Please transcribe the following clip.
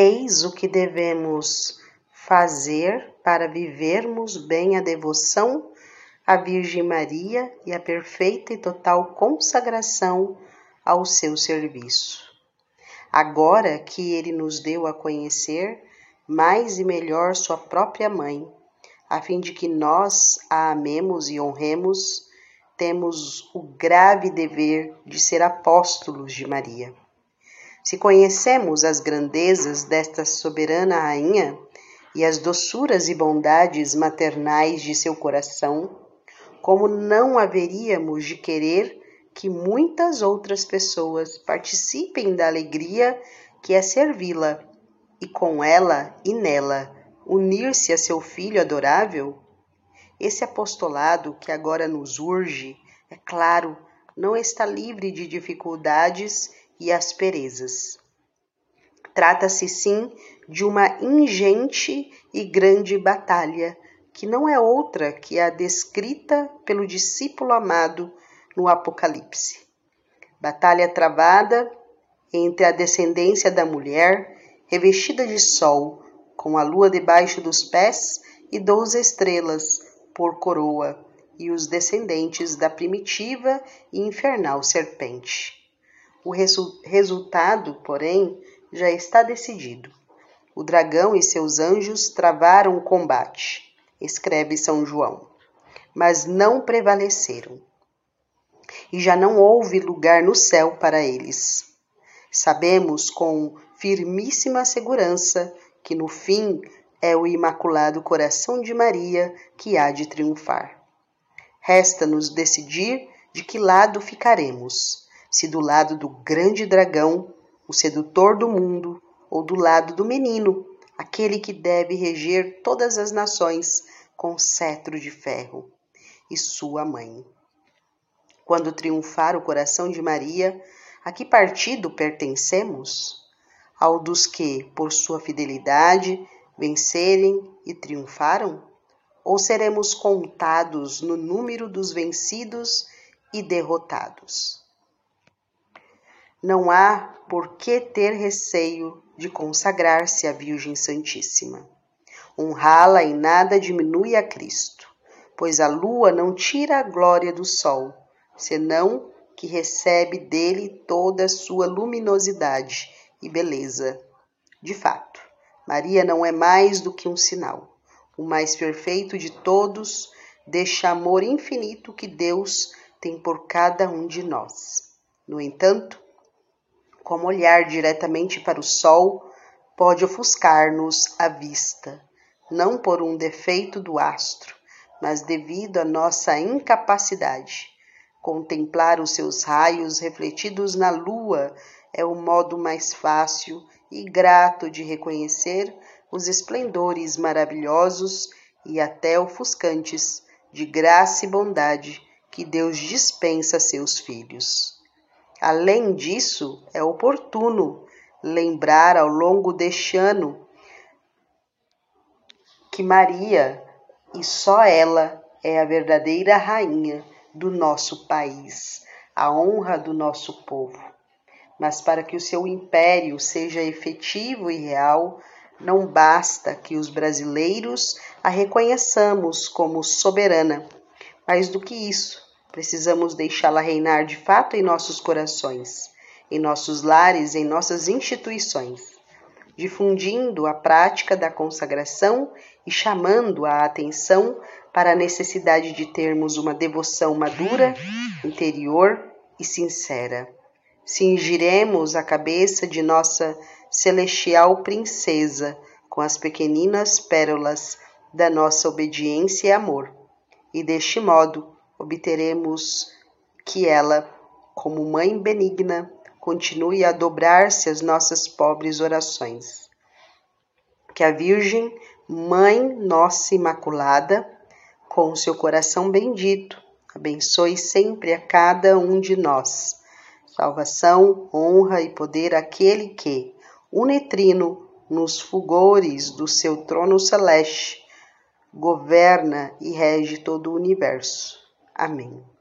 Eis o que devemos fazer para vivermos bem a devoção à Virgem Maria e a perfeita e total consagração ao seu serviço. Agora que ele nos deu a conhecer mais e melhor sua própria mãe, a fim de que nós a amemos e honremos, temos o grave dever de ser apóstolos de Maria. Se conhecemos as grandezas desta soberana rainha e as doçuras e bondades maternais de seu coração, como não haveríamos de querer que muitas outras pessoas participem da alegria que é servi-la e com ela e nela unir-se a seu Filho adorável? Esse apostolado que agora nos urge, é claro, não está livre de dificuldades e asperezas. Trata-se sim de uma ingente e grande batalha, que não é outra que a descrita pelo discípulo amado no Apocalipse. Batalha travada entre a descendência da mulher, revestida de sol, com a lua debaixo dos pés e doze estrelas por coroa, e os descendentes da primitiva e infernal serpente. O resu resultado, porém, já está decidido. O dragão e seus anjos travaram o combate, escreve São João, mas não prevaleceram. E já não houve lugar no céu para eles. Sabemos com firmíssima segurança que no fim é o Imaculado Coração de Maria que há de triunfar. Resta-nos decidir de que lado ficaremos se do lado do grande dragão, o sedutor do mundo, ou do lado do menino, aquele que deve reger todas as nações com cetro de ferro, e sua mãe. Quando triunfar o coração de Maria, a que partido pertencemos? Ao dos que, por sua fidelidade, vencerem e triunfaram? Ou seremos contados no número dos vencidos e derrotados? Não há por que ter receio de consagrar-se à Virgem Santíssima. Honrá-la em nada diminui a Cristo, pois a lua não tira a glória do sol, senão que recebe dele toda a sua luminosidade e beleza. De fato, Maria não é mais do que um sinal, o mais perfeito de todos, deste amor infinito que Deus tem por cada um de nós. No entanto, como olhar diretamente para o sol pode ofuscar-nos a vista, não por um defeito do astro, mas devido à nossa incapacidade. Contemplar os seus raios refletidos na lua é o modo mais fácil e grato de reconhecer os esplendores maravilhosos e até ofuscantes de graça e bondade que Deus dispensa a seus filhos. Além disso, é oportuno lembrar ao longo deste ano que Maria, e só ela, é a verdadeira rainha do nosso país, a honra do nosso povo. Mas para que o seu império seja efetivo e real, não basta que os brasileiros a reconheçamos como soberana. Mais do que isso, Precisamos deixá-la reinar de fato em nossos corações, em nossos lares, em nossas instituições, difundindo a prática da consagração e chamando a atenção para a necessidade de termos uma devoção madura, interior e sincera. Cingiremos a cabeça de nossa celestial princesa com as pequeninas pérolas da nossa obediência e amor, e deste modo obteremos que ela, como Mãe benigna, continue a dobrar-se às nossas pobres orações. Que a Virgem, Mãe Nossa Imaculada, com seu coração bendito, abençoe sempre a cada um de nós. Salvação, honra e poder àquele que, unetrino nos fulgores do seu trono celeste, governa e rege todo o universo. Amém.